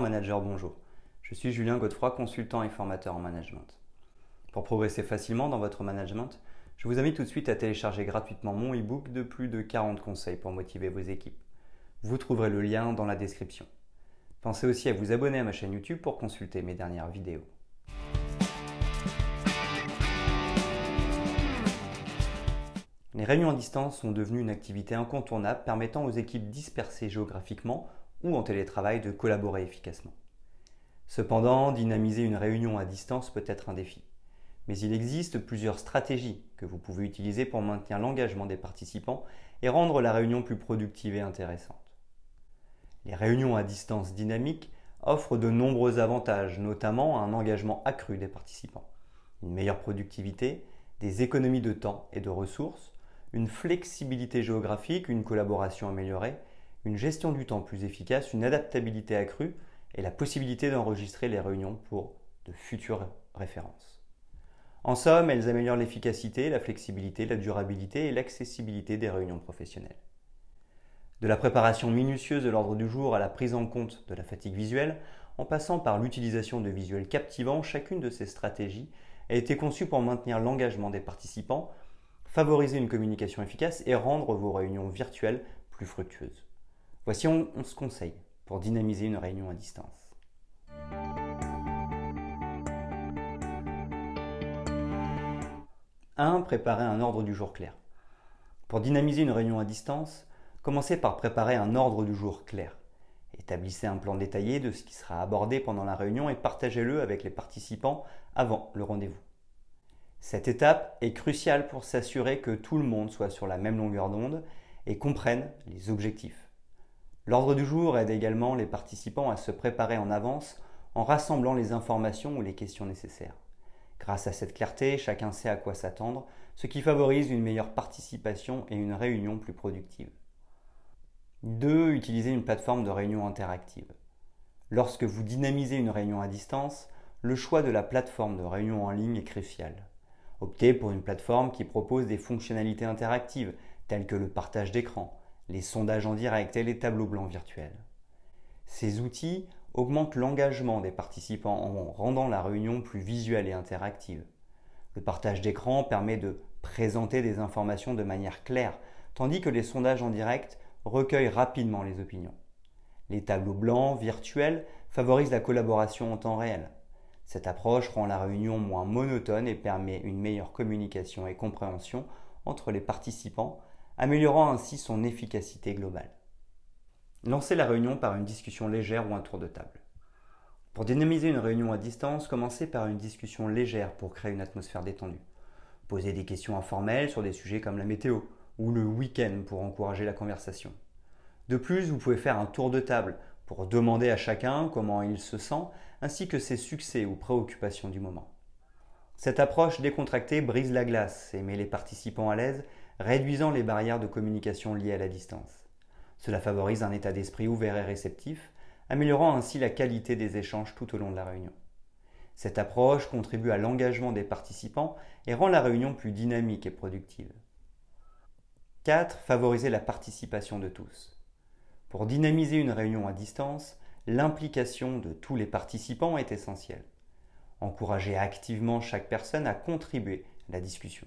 Manager, bonjour. Je suis Julien Godefroy, consultant et formateur en management. Pour progresser facilement dans votre management, je vous invite tout de suite à télécharger gratuitement mon e-book de plus de 40 conseils pour motiver vos équipes. Vous trouverez le lien dans la description. Pensez aussi à vous abonner à ma chaîne YouTube pour consulter mes dernières vidéos. Les réunions à distance sont devenues une activité incontournable permettant aux équipes dispersées géographiquement ou en télétravail de collaborer efficacement. Cependant, dynamiser une réunion à distance peut être un défi. Mais il existe plusieurs stratégies que vous pouvez utiliser pour maintenir l'engagement des participants et rendre la réunion plus productive et intéressante. Les réunions à distance dynamiques offrent de nombreux avantages, notamment un engagement accru des participants, une meilleure productivité, des économies de temps et de ressources, une flexibilité géographique, une collaboration améliorée, une gestion du temps plus efficace, une adaptabilité accrue et la possibilité d'enregistrer les réunions pour de futures références. En somme, elles améliorent l'efficacité, la flexibilité, la durabilité et l'accessibilité des réunions professionnelles. De la préparation minutieuse de l'ordre du jour à la prise en compte de la fatigue visuelle, en passant par l'utilisation de visuels captivants, chacune de ces stratégies a été conçue pour maintenir l'engagement des participants, favoriser une communication efficace et rendre vos réunions virtuelles plus fructueuses. Voici 11 conseils pour dynamiser une réunion à distance. 1. Préparer un ordre du jour clair. Pour dynamiser une réunion à distance, commencez par préparer un ordre du jour clair. Établissez un plan détaillé de ce qui sera abordé pendant la réunion et partagez-le avec les participants avant le rendez-vous. Cette étape est cruciale pour s'assurer que tout le monde soit sur la même longueur d'onde et comprenne les objectifs. L'ordre du jour aide également les participants à se préparer en avance en rassemblant les informations ou les questions nécessaires. Grâce à cette clarté, chacun sait à quoi s'attendre, ce qui favorise une meilleure participation et une réunion plus productive. 2. Utiliser une plateforme de réunion interactive. Lorsque vous dynamisez une réunion à distance, le choix de la plateforme de réunion en ligne est crucial. Optez pour une plateforme qui propose des fonctionnalités interactives telles que le partage d'écran, les sondages en direct et les tableaux blancs virtuels. Ces outils augmentent l'engagement des participants en rendant la réunion plus visuelle et interactive. Le partage d'écran permet de présenter des informations de manière claire, tandis que les sondages en direct recueillent rapidement les opinions. Les tableaux blancs virtuels favorisent la collaboration en temps réel. Cette approche rend la réunion moins monotone et permet une meilleure communication et compréhension entre les participants améliorant ainsi son efficacité globale. Lancez la réunion par une discussion légère ou un tour de table. Pour dynamiser une réunion à distance, commencez par une discussion légère pour créer une atmosphère détendue. Posez des questions informelles sur des sujets comme la météo ou le week-end pour encourager la conversation. De plus, vous pouvez faire un tour de table pour demander à chacun comment il se sent ainsi que ses succès ou préoccupations du moment. Cette approche décontractée brise la glace et met les participants à l'aise réduisant les barrières de communication liées à la distance. Cela favorise un état d'esprit ouvert et réceptif, améliorant ainsi la qualité des échanges tout au long de la réunion. Cette approche contribue à l'engagement des participants et rend la réunion plus dynamique et productive. 4. Favoriser la participation de tous. Pour dynamiser une réunion à distance, l'implication de tous les participants est essentielle. Encouragez activement chaque personne à contribuer à la discussion.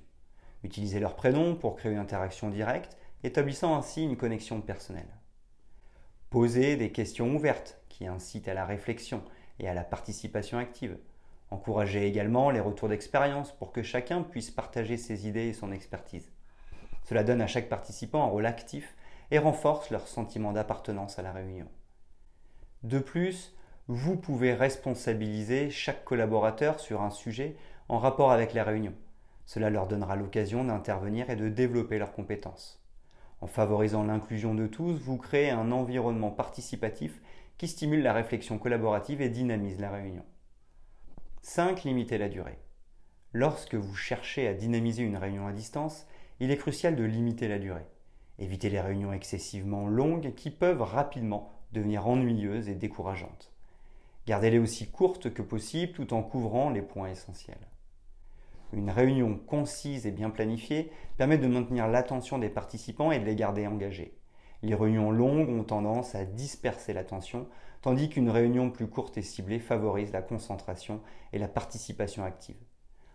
Utilisez leur prénom pour créer une interaction directe, établissant ainsi une connexion personnelle. Posez des questions ouvertes qui incitent à la réflexion et à la participation active. Encouragez également les retours d'expérience pour que chacun puisse partager ses idées et son expertise. Cela donne à chaque participant un rôle actif et renforce leur sentiment d'appartenance à la réunion. De plus, vous pouvez responsabiliser chaque collaborateur sur un sujet en rapport avec la réunion. Cela leur donnera l'occasion d'intervenir et de développer leurs compétences. En favorisant l'inclusion de tous, vous créez un environnement participatif qui stimule la réflexion collaborative et dynamise la réunion. 5. Limiter la durée. Lorsque vous cherchez à dynamiser une réunion à distance, il est crucial de limiter la durée. Évitez les réunions excessivement longues qui peuvent rapidement devenir ennuyeuses et décourageantes. Gardez-les aussi courtes que possible tout en couvrant les points essentiels. Une réunion concise et bien planifiée permet de maintenir l'attention des participants et de les garder engagés. Les réunions longues ont tendance à disperser l'attention, tandis qu'une réunion plus courte et ciblée favorise la concentration et la participation active.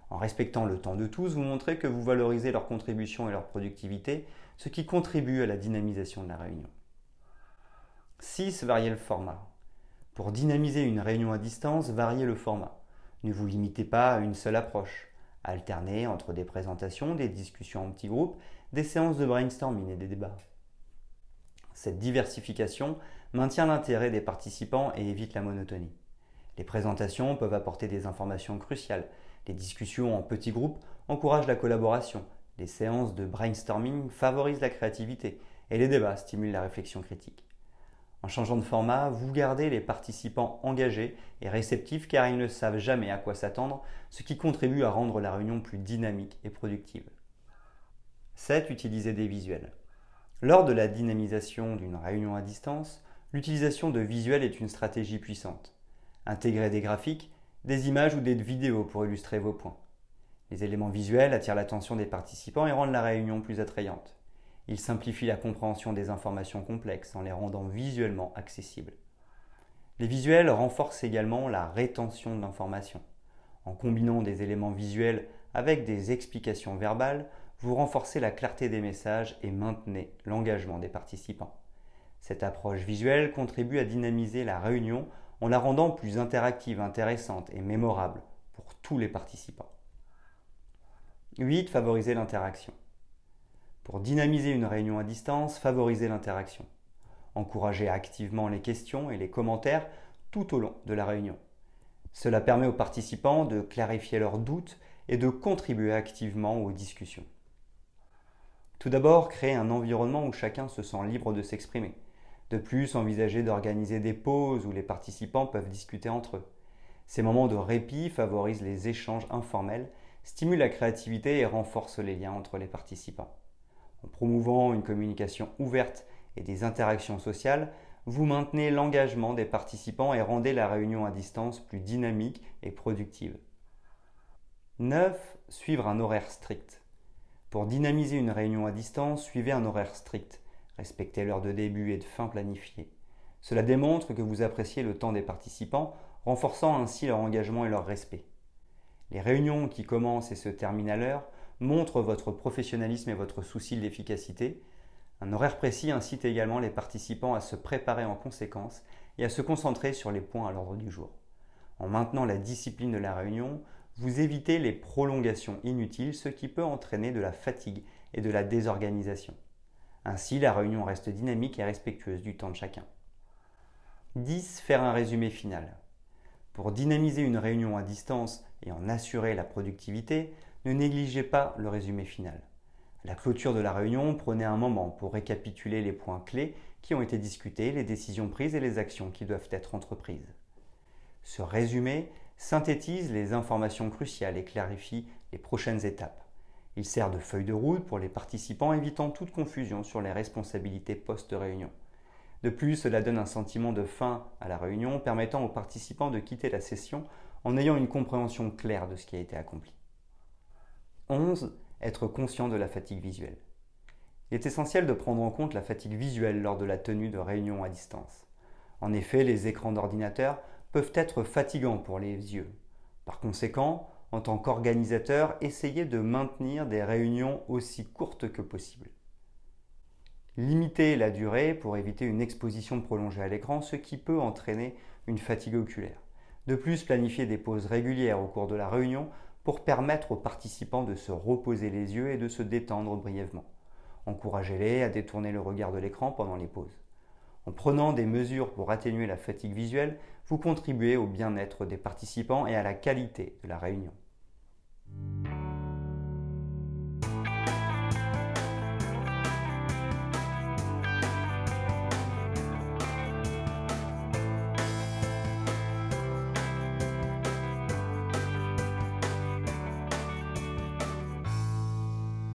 En respectant le temps de tous, vous montrez que vous valorisez leur contribution et leur productivité, ce qui contribue à la dynamisation de la réunion. 6. Variez le format. Pour dynamiser une réunion à distance, variez le format. Ne vous limitez pas à une seule approche. Alternez entre des présentations, des discussions en petits groupes, des séances de brainstorming et des débats. Cette diversification maintient l'intérêt des participants et évite la monotonie. Les présentations peuvent apporter des informations cruciales. Les discussions en petits groupes encouragent la collaboration. Les séances de brainstorming favorisent la créativité et les débats stimulent la réflexion critique. En changeant de format, vous gardez les participants engagés et réceptifs car ils ne savent jamais à quoi s'attendre, ce qui contribue à rendre la réunion plus dynamique et productive. 7. Utiliser des visuels. Lors de la dynamisation d'une réunion à distance, l'utilisation de visuels est une stratégie puissante. Intégrez des graphiques, des images ou des vidéos pour illustrer vos points. Les éléments visuels attirent l'attention des participants et rendent la réunion plus attrayante. Ils simplifient la compréhension des informations complexes en les rendant visuellement accessibles. Les visuels renforcent également la rétention de l'information. En combinant des éléments visuels avec des explications verbales, vous renforcez la clarté des messages et maintenez l'engagement des participants. Cette approche visuelle contribue à dynamiser la réunion en la rendant plus interactive, intéressante et mémorable pour tous les participants. 8. Favoriser l'interaction. Pour dynamiser une réunion à distance, favorisez l'interaction. Encouragez activement les questions et les commentaires tout au long de la réunion. Cela permet aux participants de clarifier leurs doutes et de contribuer activement aux discussions. Tout d'abord, créer un environnement où chacun se sent libre de s'exprimer. De plus, envisagez d'organiser des pauses où les participants peuvent discuter entre eux. Ces moments de répit favorisent les échanges informels, stimulent la créativité et renforcent les liens entre les participants. En promouvant une communication ouverte et des interactions sociales, vous maintenez l'engagement des participants et rendez la réunion à distance plus dynamique et productive. 9. Suivre un horaire strict. Pour dynamiser une réunion à distance, suivez un horaire strict. Respectez l'heure de début et de fin planifiée. Cela démontre que vous appréciez le temps des participants, renforçant ainsi leur engagement et leur respect. Les réunions qui commencent et se terminent à l'heure montrent votre professionnalisme et votre souci d'efficacité. Un horaire précis incite également les participants à se préparer en conséquence et à se concentrer sur les points à l'ordre du jour. En maintenant la discipline de la réunion, vous évitez les prolongations inutiles, ce qui peut entraîner de la fatigue et de la désorganisation. Ainsi, la réunion reste dynamique et respectueuse du temps de chacun. 10. Faire un résumé final. Pour dynamiser une réunion à distance et en assurer la productivité, ne négligez pas le résumé final. À la clôture de la réunion, prenez un moment pour récapituler les points clés qui ont été discutés, les décisions prises et les actions qui doivent être entreprises. Ce résumé synthétise les informations cruciales et clarifie les prochaines étapes. Il sert de feuille de route pour les participants, évitant toute confusion sur les responsabilités post-réunion. De plus, cela donne un sentiment de fin à la réunion, permettant aux participants de quitter la session en ayant une compréhension claire de ce qui a été accompli. 11. Être conscient de la fatigue visuelle. Il est essentiel de prendre en compte la fatigue visuelle lors de la tenue de réunions à distance. En effet, les écrans d'ordinateur peuvent être fatigants pour les yeux. Par conséquent, en tant qu'organisateur, essayez de maintenir des réunions aussi courtes que possible. Limitez la durée pour éviter une exposition prolongée à l'écran, ce qui peut entraîner une fatigue oculaire. De plus, planifiez des pauses régulières au cours de la réunion pour permettre aux participants de se reposer les yeux et de se détendre brièvement. Encouragez-les à détourner le regard de l'écran pendant les pauses. En prenant des mesures pour atténuer la fatigue visuelle, vous contribuez au bien-être des participants et à la qualité de la réunion.